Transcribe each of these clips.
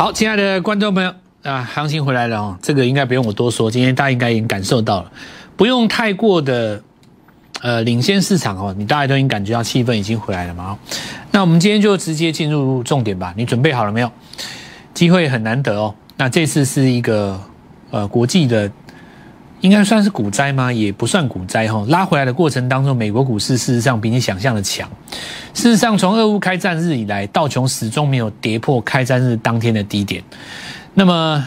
好，亲爱的观众朋友啊，行情回来了哦，这个应该不用我多说，今天大家应该已经感受到了，不用太过的呃领先市场哦，你大家都已经感觉到气氛已经回来了嘛。那我们今天就直接进入重点吧，你准备好了没有？机会很难得哦，那这次是一个呃国际的。应该算是股灾吗？也不算股灾哈。拉回来的过程当中，美国股市事实上比你想象的强。事实上，从俄乌开战日以来，道琼始终没有跌破开战日当天的低点。那么。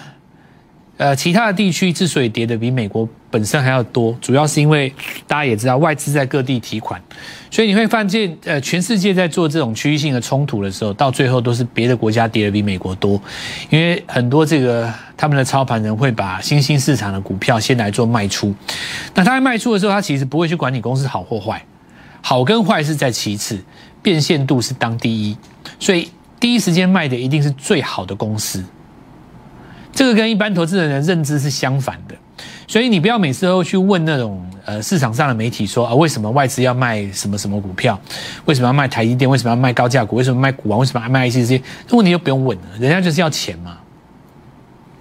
呃，其他的地区之所以跌的比美国本身还要多，主要是因为大家也知道外资在各地提款，所以你会发现，呃，全世界在做这种区域性的冲突的时候，到最后都是别的国家跌的比美国多，因为很多这个他们的操盘人会把新兴市场的股票先来做卖出，那他在卖出的时候，他其实不会去管你公司好或坏，好跟坏是在其次，变现度是当第一，所以第一时间卖的一定是最好的公司。这个跟一般投资人的认知是相反的，所以你不要每次都去问那种呃市场上的媒体说啊为什么外资要卖什么什么股票，为什么要卖台积电，为什么要卖高价股，为什么卖股王，为什么要卖 IC 这些，这问题就不用问了，人家就是要钱嘛，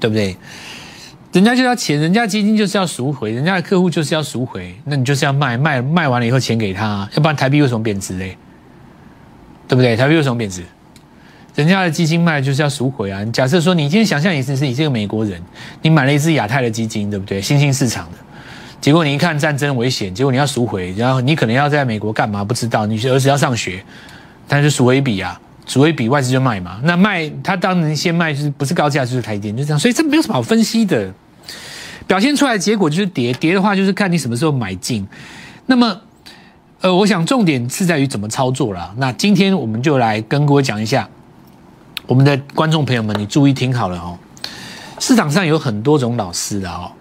对不对？人家就要钱，人家基金就是要赎回，人家的客户就是要赎回，那你就是要卖卖卖完了以后钱给他，要不然台币为什么贬值嘞？对不对？台币为什么贬值？人家的基金卖就是要赎回啊！假设说你今天想象一次是你这个美国人，你买了一只亚太的基金，对不对？新兴市场的，结果你一看战争危险，结果你要赎回，然后你可能要在美国干嘛？不知道，你儿子要上学，但是赎回笔啊，赎回笔外资就卖嘛。那卖他当然先卖，就是不是高价就是台阶，就这样。所以这没有什么好分析的，表现出来的结果就是跌，跌的话就是看你什么时候买进。那么，呃，我想重点是在于怎么操作了。那今天我们就来跟各位讲一下。我们的观众朋友们，你注意听好了哦。市场上有很多种老师的哦，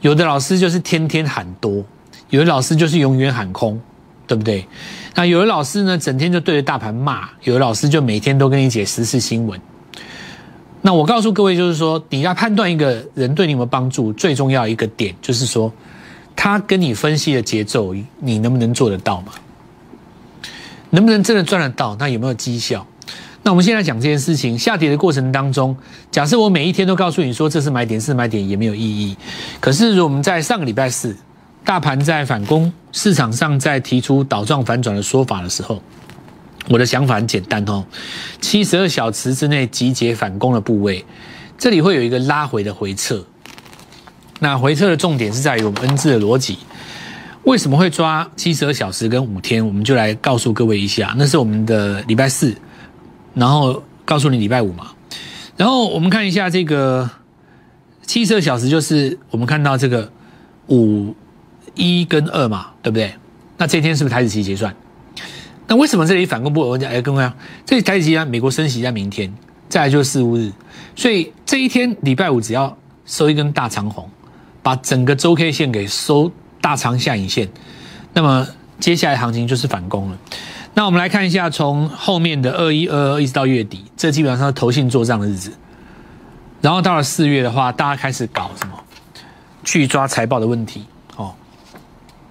有的老师就是天天喊多，有的老师就是永远喊空，对不对？那有的老师呢，整天就对着大盘骂；有的老师就每天都跟你解时事新闻。那我告诉各位，就是说，你要判断一个人对你有没有帮助，最重要一个点就是说，他跟你分析的节奏，你能不能做得到嘛？能不能真的赚得到？那有没有绩效？那我们现在讲这件事情，下跌的过程当中，假设我每一天都告诉你说这是买点，是买点，也没有意义。可是，如果我们在上个礼拜四，大盘在反攻，市场上在提出倒状反转的说法的时候，我的想法很简单哦，七十二小时之内集结反攻的部位，这里会有一个拉回的回撤。那回撤的重点是在于我们 N 字的逻辑，为什么会抓七十二小时跟五天？我们就来告诉各位一下，那是我们的礼拜四。然后告诉你礼拜五嘛，然后我们看一下这个七十二小时，就是我们看到这个五一跟二嘛，对不对？那这天是不是台子期结算？那为什么这里反攻不？我讲哎，各位啊，这里台子期啊，美国升息在明天，再来就是四五日，所以这一天礼拜五只要收一根大长红，把整个周 K 线给收大长下影线，那么接下来行情就是反攻了。那我们来看一下，从后面的二一二二一直到月底，这基本上是投信做账的日子。然后到了四月的话，大家开始搞什么？去抓财报的问题哦。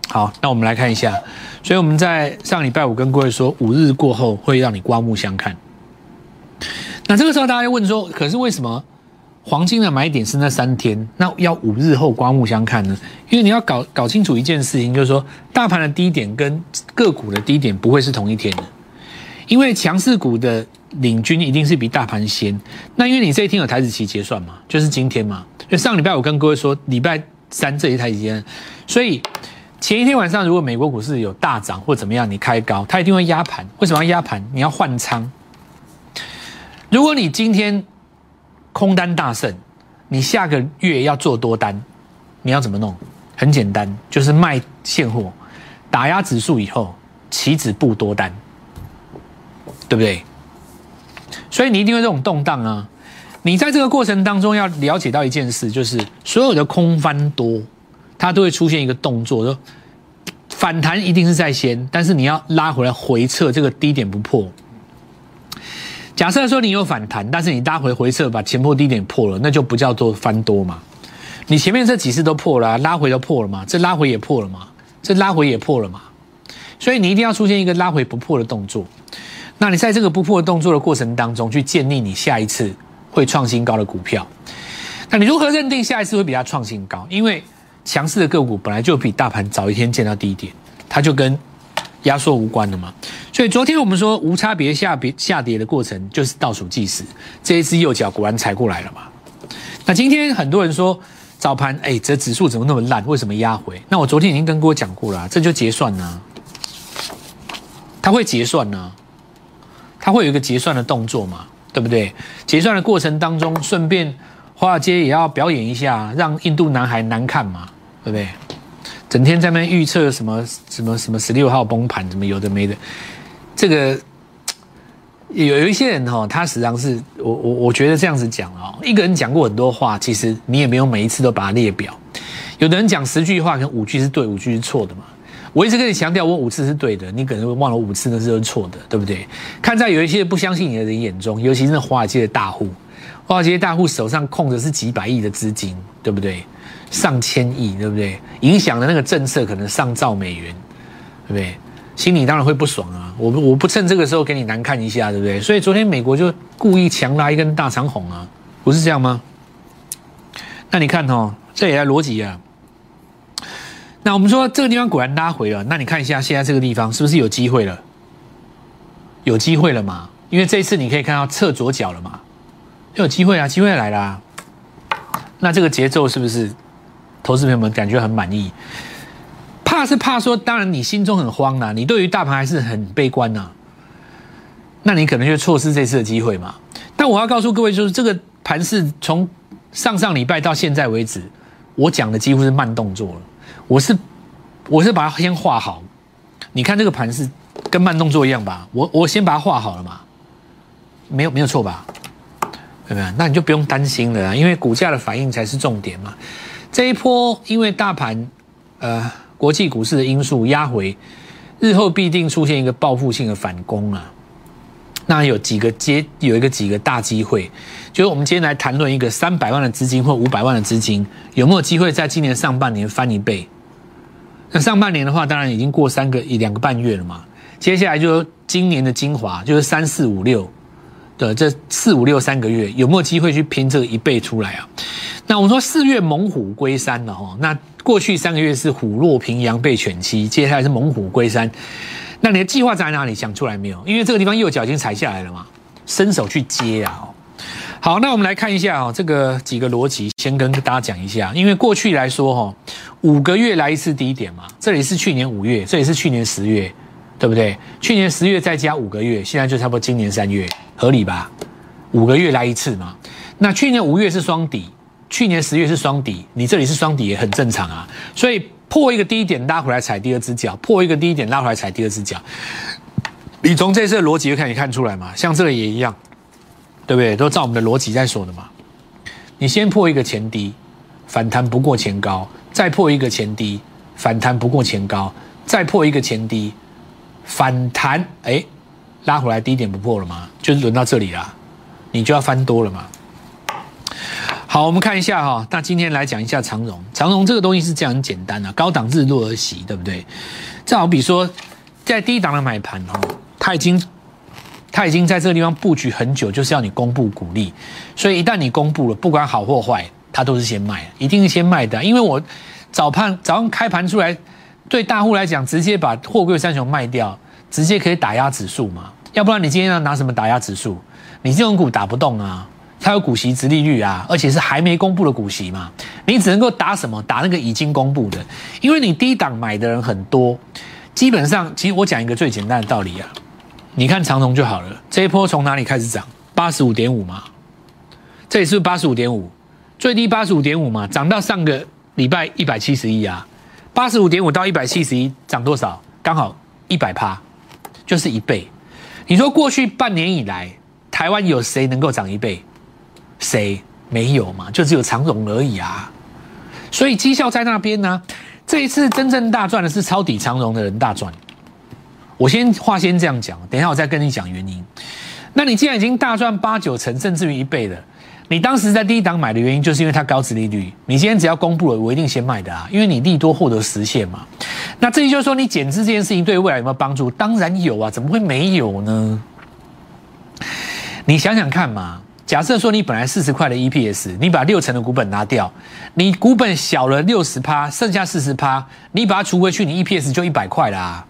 好，那我们来看一下。所以我们在上礼拜五跟各位说，五日过后会让你刮目相看。那这个时候大家问说，可是为什么？黄金的买点是那三天，那要五日后刮目相看呢？因为你要搞搞清楚一件事情，就是说大盘的低点跟个股的低点不会是同一天的，因为强势股的领军一定是比大盘先。那因为你这一天有台子期结算嘛，就是今天嘛。就上礼拜我跟各位说，礼拜三这一台间，所以前一天晚上如果美国股市有大涨或怎么样，你开高，它一定会压盘。为什么要压盘？你要换仓。如果你今天。空单大胜，你下个月要做多单，你要怎么弄？很简单，就是卖现货，打压指数以后，起止布多单，对不对？所以你一定会这种动荡啊！你在这个过程当中要了解到一件事，就是所有的空翻多，它都会出现一个动作，说反弹一定是在先，但是你要拉回来回撤，这个低点不破。假设说你有反弹，但是你拉回回撤把前破低点破了，那就不叫做翻多嘛？你前面这几次都破了，拉回都破了嘛？这拉回也破了嘛？这拉回也破了嘛？所以你一定要出现一个拉回不破的动作。那你在这个不破的动作的过程当中，去建立你下一次会创新高的股票。那你如何认定下一次会比它创新高？因为强势的个股本来就比大盘早一天见到低点，它就跟压缩无关的嘛。所以昨天我们说无差别下别下跌的过程就是倒数计时，这一只右脚果然踩过来了嘛。那今天很多人说早盘哎，这指数怎么那么烂？为什么压回？那我昨天已经跟各位讲过了，这就结算呢，它会结算呢，它会有一个结算的动作嘛，对不对？结算的过程当中，顺便华尔街也要表演一下，让印度男孩难看嘛，对不对？整天在那预测什么什么什么十六号崩盘，怎么有的没的，这个。有有一些人哈，他实际上是我我我觉得这样子讲哦，一个人讲过很多话，其实你也没有每一次都把它列表。有的人讲十句话，可能五句是对，五句是错的嘛。我一直跟你强调，我五次是对的，你可能会忘了五次那是错的，对不对？看在有一些不相信你的人眼中，尤其是华尔街的大户，华尔街大户手上控的是几百亿的资金，对不对？上千亿，对不对？影响的那个政策可能上兆美元，对不对？心里当然会不爽啊！我不我不趁这个时候给你难看一下，对不对？所以昨天美国就故意强拉一根大长红啊，不是这样吗？那你看哦，这也来逻辑啊。那我们说这个地方果然拉回了，那你看一下现在这个地方是不是有机会了？有机会了嘛？因为这一次你可以看到侧左脚了嘛，有机会啊，机会来了。那这个节奏是不是投资朋友们感觉很满意？怕是怕说，当然你心中很慌呐，你对于大盘还是很悲观呐，那你可能就错失这次的机会嘛。但我要告诉各位，就是这个盘是从上上礼拜到现在为止，我讲的几乎是慢动作了。我是我是把它先画好，你看这个盘是跟慢动作一样吧？我我先把它画好了嘛，没有没有错吧？对不对？那你就不用担心了，因为股价的反应才是重点嘛。这一波因为大盘呃。国际股市的因素压回，日后必定出现一个报复性的反攻啊！那有几个接有一个几个大机会，就是我们今天来谈论一个三百万的资金或五百万的资金有没有机会在今年上半年翻一倍？那上半年的话，当然已经过三个一两个半月了嘛。接下来就今年的精华，就是三四五六的这四五六三个月，有没有机会去拼这个一倍出来啊？那我们说四月猛虎归山了哈，那。过去三个月是虎落平阳被犬欺，接下来是猛虎归山。那你的计划在哪里？想出来没有？因为这个地方右脚已经踩下来了嘛，伸手去接啊！好，那我们来看一下哦，这个几个逻辑，先跟大家讲一下。因为过去来说哈，五个月来一次低点嘛，这里是去年五月，这里是去年十月，对不对？去年十月再加五个月，现在就差不多今年三月，合理吧？五个月来一次嘛。那去年五月是双底。去年十月是双底，你这里是双底也很正常啊。所以破一个低点拉回来踩第二只脚，破一个低点拉回来踩第二只脚。你从这次的逻辑就可以看出来嘛，像这个也一样，对不对？都照我们的逻辑在说的嘛。你先破一个前低，反弹不过前高，再破一个前低，反弹不过前高，再破一个前低，反弹哎，拉回来低点不破了吗？就是轮到这里了，你就要翻多了嘛。好，我们看一下哈。那今天来讲一下长荣。长荣这个东西是这样很简单的，高档日落而息，对不对？正好比说，在低档的买盘哦，它已经它已经在这个地方布局很久，就是要你公布股利。所以一旦你公布了，不管好或坏，它都是先卖，一定是先卖的。因为我早盘早上开盘出来，对大户来讲，直接把货柜三雄卖掉，直接可以打压指数嘛。要不然你今天要拿什么打压指数？你这种股打不动啊。它有股息、殖利率啊，而且是还没公布的股息嘛，你只能够打什么？打那个已经公布的，因为你低档买的人很多，基本上，其实我讲一个最简单的道理啊，你看长荣就好了，这一波从哪里开始涨？八十五点五嘛，这里是八十五点五，最低八十五点五嘛，涨到上个礼拜一百七十一啊，八十五点五到一百七十一，涨多少？刚好一百趴，就是一倍。你说过去半年以来，台湾有谁能够涨一倍？谁？没有嘛？就只有长荣而已啊，所以绩效在那边呢。这一次真正大赚的是抄底长荣的人大赚。我先话先这样讲，等一下我再跟你讲原因。那你既然已经大赚八九成，甚至于一倍了，你当时在第一档买的原因，就是因为它高值利率。你今天只要公布了，我一定先卖的啊，因为你利多获得实现嘛。那这就是说，你减资这件事情对未来有没有帮助？当然有啊，怎么会没有呢？你想想看嘛。假设说你本来四十块的 EPS，你把六成的股本拿掉，你股本小了六十趴，剩下四十趴，你把它除回去，你 EPS 就一百块啦。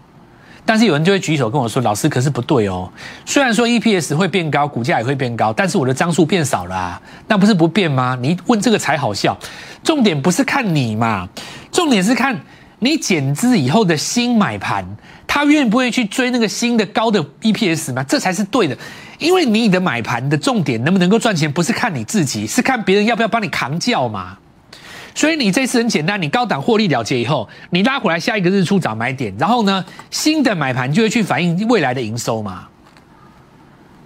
但是有人就会举手跟我说：“老师，可是不对哦。虽然说 EPS 会变高，股价也会变高，但是我的张数变少了，那不是不变吗？你问这个才好笑。重点不是看你嘛，重点是看你减资以后的新买盘，他愿不愿意去追那个新的高的 EPS 嘛？这才是对的。因为你的买盘的重点能不能够赚钱，不是看你自己，是看别人要不要帮你扛轿嘛。”所以你这次很简单，你高档获利了结以后，你拉回来下一个日出早买点，然后呢，新的买盘就会去反映未来的营收嘛？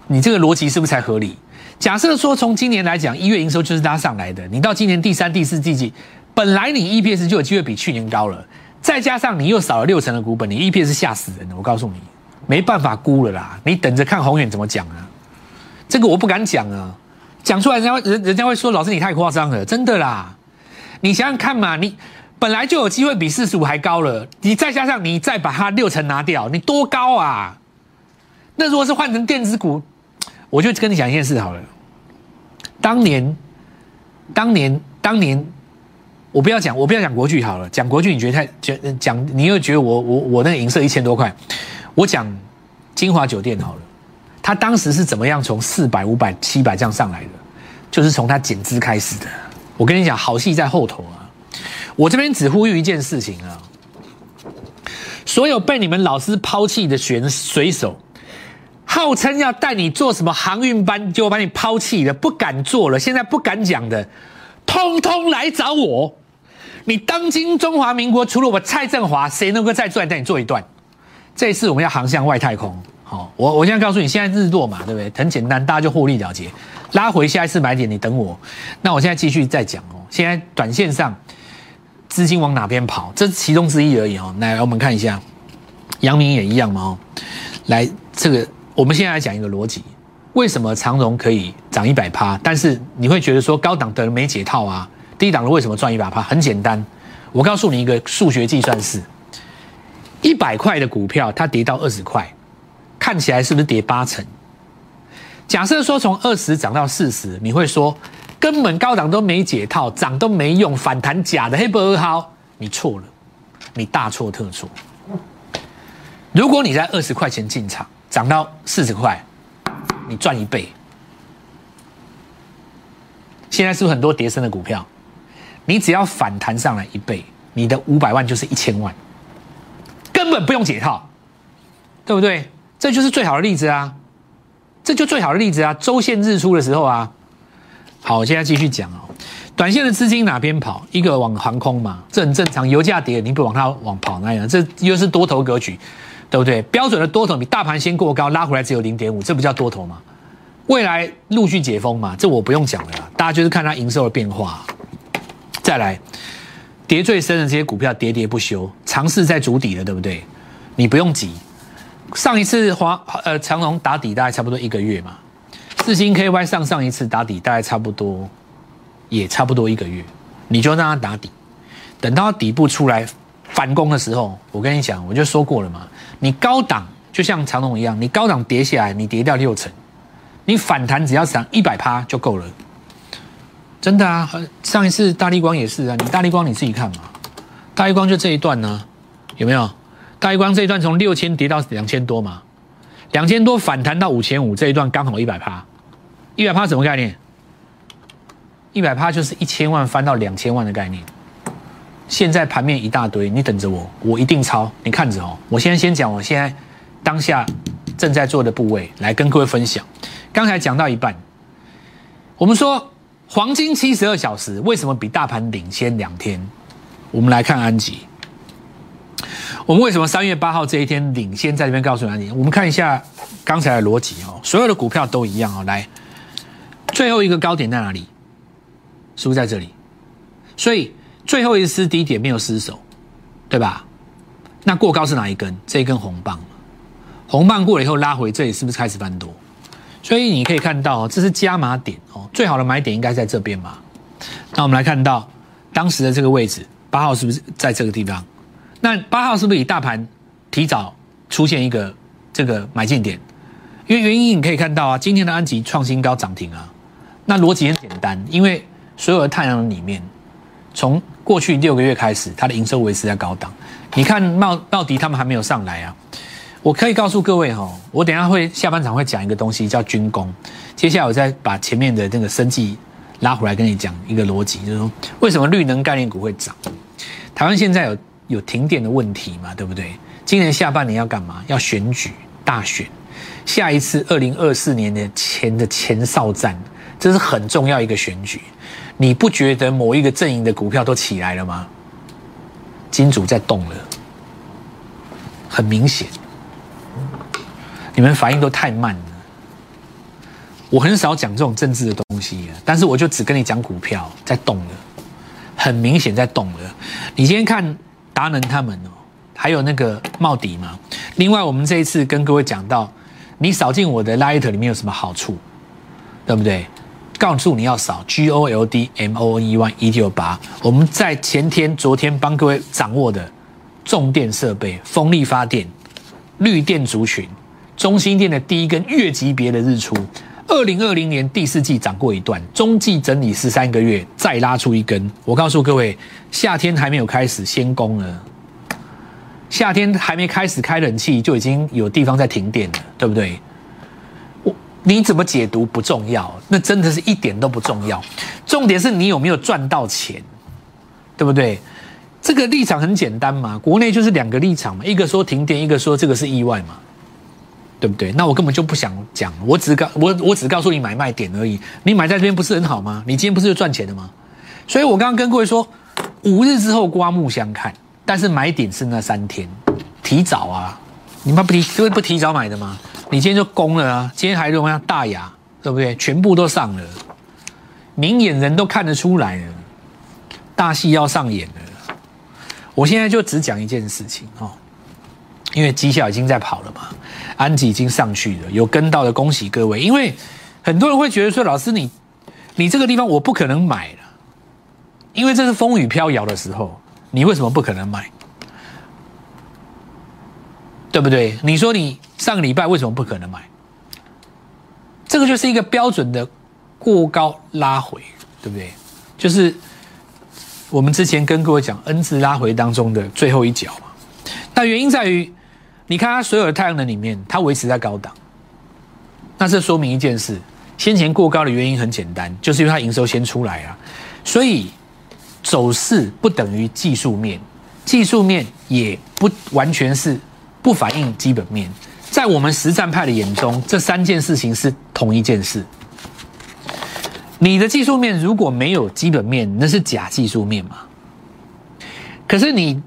你这个逻辑是不是才合理？假设说从今年来讲，一月营收就是拉上来的，你到今年第三、第四季季，本来你 EPS 就有机会比去年高了，再加上你又少了六成的股本，你 EPS 吓死人了！我告诉你，没办法估了啦，你等着看宏远怎么讲啊？这个我不敢讲啊，讲出来人家人人家会说老师你太夸张了，真的啦。你想想看嘛，你本来就有机会比四十五还高了，你再加上你再把它六成拿掉，你多高啊？那如果是换成电子股，我就跟你讲一件事好了。当年，当年，当年，我不要讲，我不要讲国剧好了，讲国剧你觉得太讲讲，你又觉得我我我那个银色一千多块，我讲金华酒店好了，他当时是怎么样从四百、五百、七百这样上来的？就是从他减资开始的。我跟你讲，好戏在后头啊！我这边只呼吁一件事情啊，所有被你们老师抛弃的选水手，号称要带你做什么航运班，结果把你抛弃了，不敢做了，现在不敢讲的，通通来找我！你当今中华民国，除了我蔡振华，谁能够再来带你做一段？这次我们要航向外太空。好，我我现在告诉你，现在日落嘛，对不对？很简单，大家就获利了结，拉回下一次买点，你等我。那我现在继续再讲哦。现在短线上资金往哪边跑？这是其中之一而已哦。来，我们看一下，阳明也一样嘛哦。来，这个我们现在来讲一个逻辑：为什么长荣可以涨一百趴？但是你会觉得说高档的人没解套啊？低档的为什么赚一百趴？很简单，我告诉你一个数学计算式：一百块的股票，它跌到二十块。看起来是不是跌八成？假设说从二十涨到四十，你会说根本高档都没解套，涨都没用，反弹假的黑不二号？你错了，你大错特错。如果你在二十块钱进场，涨到四十块，你赚一倍。现在是不是很多跌升的股票？你只要反弹上来一倍，你的五百万就是一千万，本不用解套，对不对？这就是最好的例子啊！这就最好的例子啊！周线日出的时候啊，好，我现在继续讲哦。短线的资金哪边跑？一个往航空嘛，这很正常。油价跌，你不往它往跑那样，这又是多头格局，对不对？标准的多头比大盘先过高，拉回来只有零点五，这不叫多头吗？未来陆续解封嘛，这我不用讲了，大家就是看它营收的变化。再来，跌最深的这些股票喋喋不休，尝试在筑底的，对不对？你不用急。上一次华呃长隆打底大概差不多一个月嘛，四星 KY 上上一次打底大概差不多也差不多一个月，你就让它打底，等到底部出来反攻的时候，我跟你讲，我就说过了嘛，你高档就像长隆一样，你高档跌下来，你跌掉六成，你反弹只要涨一百趴就够了，真的啊，上一次大力光也是啊，你大力光你自己看嘛，大力光就这一段呢，有没有？大一光这一段从六千跌到两千多嘛，两千多反弹到五千五这一段刚好一百趴，一百趴什么概念？一百趴就是一千万翻到两千万的概念。现在盘面一大堆，你等着我，我一定抄，你看着哦。我现在先讲我现在当下正在做的部位，来跟各位分享。刚才讲到一半，我们说黄金七十二小时为什么比大盘领先两天？我们来看安吉。我们为什么三月八号这一天领先在这边告诉你？我们看一下刚才的逻辑哦，所有的股票都一样哦。来，最后一个高点在哪里？是不是在这里？所以最后一丝低点没有失手，对吧？那过高是哪一根？这一根红棒，红棒过了以后拉回，这里是不是开始翻多？所以你可以看到，这是加码点哦。最好的买点应该在这边嘛？那我们来看到当时的这个位置，八号是不是在这个地方？那八号是不是以大盘提早出现一个这个买进点？因为原因你可以看到啊，今天的安吉创新高涨停啊，那逻辑很简单，因为所有的太阳能里面，从过去六个月开始，它的营收维持在高档。你看茂茂迪他们还没有上来啊。我可以告诉各位哈，我等下会下半场会讲一个东西叫军工。接下来我再把前面的那个生计拉回来跟你讲一个逻辑，就是说为什么绿能概念股会涨？台湾现在有有停电的问题嘛，对不对？今年下半年要干嘛？要选举大选，下一次二零二四年的前的前哨战，这是很重要一个选举。你不觉得某一个阵营的股票都起来了吗？金主在动了，很明显。你们反应都太慢了。我很少讲这种政治的东西，但是我就只跟你讲股票在动了，很明显在动了。你今天看达能他们哦，还有那个茂迪嘛。另外，我们这一次跟各位讲到，你扫进我的 Light 里面有什么好处，对不对？告诉你要扫 G O L D M O N E Y 一九八。我们在前天、昨天帮各位掌握的重电设备、风力发电、绿电族群。中心店的第一根月级别的日出，二零二零年第四季涨过一段，中季整理十三个月，再拉出一根。我告诉各位，夏天还没有开始先攻了，夏天还没开始开冷气，就已经有地方在停电了，对不对？我你怎么解读不重要，那真的是一点都不重要，重点是你有没有赚到钱，对不对？这个立场很简单嘛，国内就是两个立场嘛，一个说停电，一个说这个是意外嘛。对不对？那我根本就不想讲，我只告我我只告诉你买卖点而已。你买在这边不是很好吗？你今天不是就赚钱的吗？所以我刚刚跟各位说，五日之后刮目相看。但是买点是那三天，提早啊！你妈不提不不提早买的吗？你今天就攻了啊！今天还用像大雅，对不对？全部都上了，明眼人都看得出来了，大戏要上演了。我现在就只讲一件事情哦。因为绩效已经在跑了嘛，安吉已经上去了，有跟到的恭喜各位。因为很多人会觉得说，老师你你这个地方我不可能买了，因为这是风雨飘摇的时候，你为什么不可能买？对不对？你说你上个礼拜为什么不可能买？这个就是一个标准的过高拉回，对不对？就是我们之前跟各位讲 N 字拉回当中的最后一脚嘛。那原因在于。你看它所有的太阳能里面，它维持在高档，那这说明一件事：先前过高的原因很简单，就是因为它营收先出来啊。所以走势不等于技术面，技术面也不完全是不反映基本面。在我们实战派的眼中，这三件事情是同一件事。你的技术面如果没有基本面，那是假技术面嘛？可是你。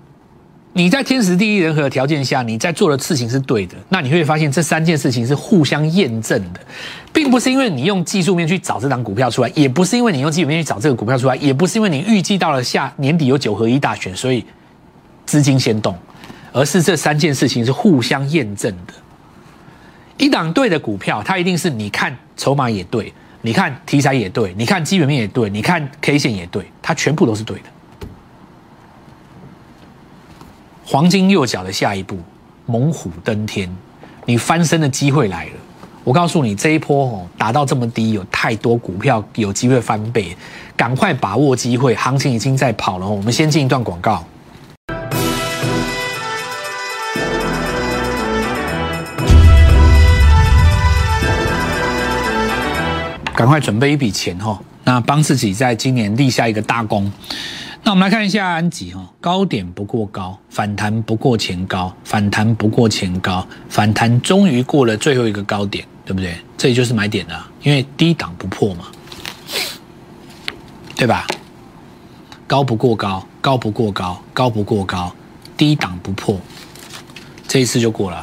你在天时地利人和的条件下，你在做的事情是对的，那你会发现这三件事情是互相验证的，并不是因为你用技术面去找这张股票出来，也不是因为你用基本面去找这个股票出来，也不是因为你预计到了下年底有九合一大选，所以资金先动，而是这三件事情是互相验证的。一档对的股票，它一定是你看筹码也对，你看题材也对，你看基本面也对，你看 K 线也对，它全部都是对的。黄金右脚的下一步，猛虎登天，你翻身的机会来了。我告诉你，这一波哦，打到这么低，有太多股票有机会翻倍，赶快把握机会，行情已经在跑了。我们先进一段广告，赶快准备一笔钱哈，那帮自己在今年立下一个大功。那我们来看一下安吉哈，高点不过高，反弹不过前高，反弹不过前高，反弹终于过了最后一个高点，对不对？这里就是买点了，因为低档不破嘛，对吧？高不过高，高不过高，高不过高，低档不破，这一次就过了。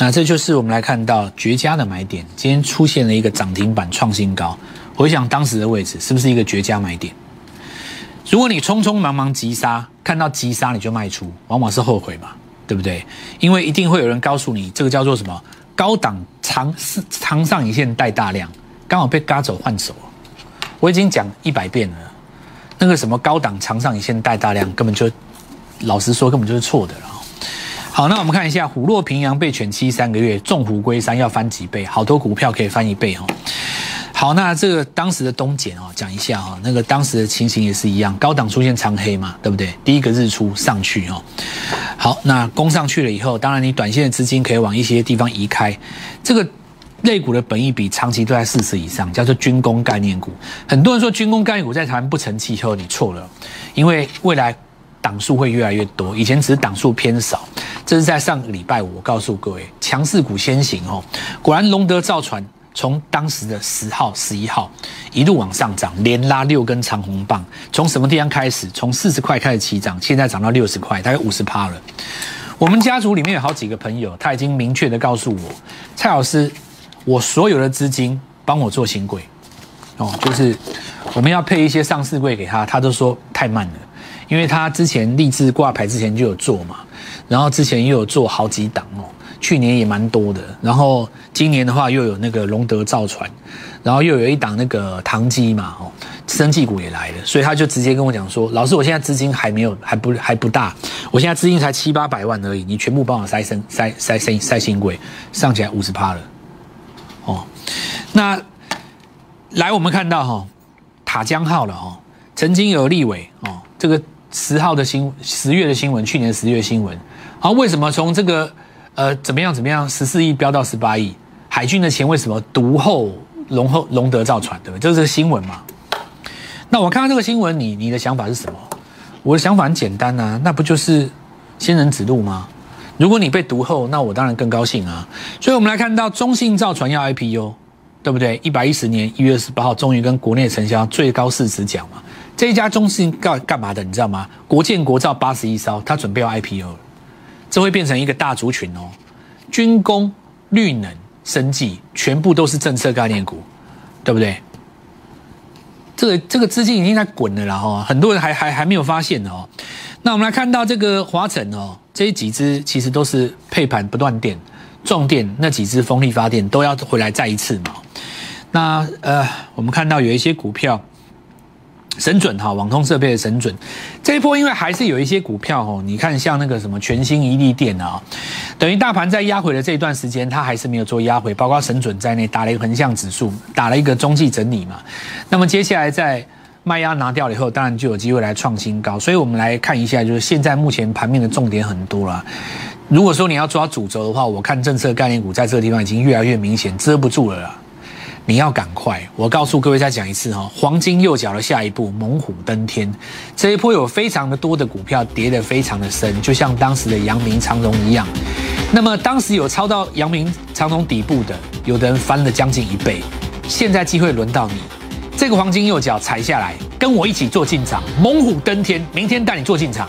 那这就是我们来看到绝佳的买点，今天出现了一个涨停板创新高，回想当时的位置，是不是一个绝佳买点？如果你匆匆忙忙急杀，看到急杀你就卖出，往往是后悔嘛，对不对？因为一定会有人告诉你，这个叫做什么高档长是长上影线带大量，刚好被嘎走换手。我已经讲一百遍了，那个什么高档长上影线带大量，根本就老实说根本就是错的了。好，那我们看一下虎落平阳被犬欺三个月，纵虎归山要翻几倍？好多股票可以翻一倍哦。好，那这个当时的东检哦，讲一下哈，那个当时的情形也是一样，高档出现长黑嘛，对不对？第一个日出上去哦，好，那攻上去了以后，当然你短线的资金可以往一些地方移开。这个类股的本益比长期都在四十以上，叫做军工概念股。很多人说军工概念股在台湾不成气候，你错了，因为未来档数会越来越多，以前只是档数偏少。这是在上个礼拜五，我告诉各位，强势股先行哦，果然龙德造船。从当时的十号、十一号一路往上涨，连拉六根长红棒。从什么地方开始？从四十块开始起涨，现在涨到六十块，大概五十趴了。我们家族里面有好几个朋友，他已经明确的告诉我，蔡老师，我所有的资金帮我做新贵哦，就是我们要配一些上市柜给他，他都说太慢了，因为他之前立志挂牌之前就有做嘛，然后之前又有做好几档哦。去年也蛮多的，然后今年的话又有那个龙德造船，然后又有一档那个唐基嘛，哦，生技股也来了，所以他就直接跟我讲说：“老师，我现在资金还没有，还不还不大，我现在资金才七八百万而已，你全部帮我塞升塞塞塞塞新贵，上起来五十趴了。”哦，那来我们看到哈塔江号了哦，曾经有立委哦，这个十号的新十月的新闻，去年十月新闻，好，为什么从这个？呃，怎么样？怎么样？十四亿飙到十八亿，海军的钱为什么独后龙后龙德造船，对不对？这是新闻嘛？那我看到这个新闻，你你的想法是什么？我的想法很简单呐，那不就是仙人指路吗？如果你被独后，那我当然更高兴啊。所以我们来看到中信造船要 IPO，对不对？一百一十年一月二十八号，终于跟国内承销最高市值奖嘛。这一家中信干干嘛的？你知道吗？国建国造八十一艘，它准备要 IPO 了。这会变成一个大族群哦，军工、绿能、生技，全部都是政策概念股，对不对？这个这个资金已经在滚了啦哈，很多人还还还没有发现哦。那我们来看到这个华晨哦，这几只其实都是配盘不断电、重电那几只风力发电都要回来再一次嘛。那呃，我们看到有一些股票。神准哈，网通设备的神准，这一波因为还是有一些股票哦，你看像那个什么全新一利电啊，等于大盘在压回的这一段时间，它还是没有做压回，包括神准在内打了一个横向指数，打了一个中继整理嘛。那么接下来在卖压拿掉了以后，当然就有机会来创新高。所以我们来看一下，就是现在目前盘面的重点很多了。如果说你要抓主轴的话，我看政策概念股在这个地方已经越来越明显，遮不住了啦。你要赶快！我告诉各位再讲一次哈，黄金右脚的下一步，猛虎登天。这一波有非常的多的股票跌得非常的深，就像当时的阳明长荣一样。那么当时有抄到阳明长荣底部的，有的人翻了将近一倍。现在机会轮到你，这个黄金右脚踩下来，跟我一起做进场，猛虎登天。明天带你做进场。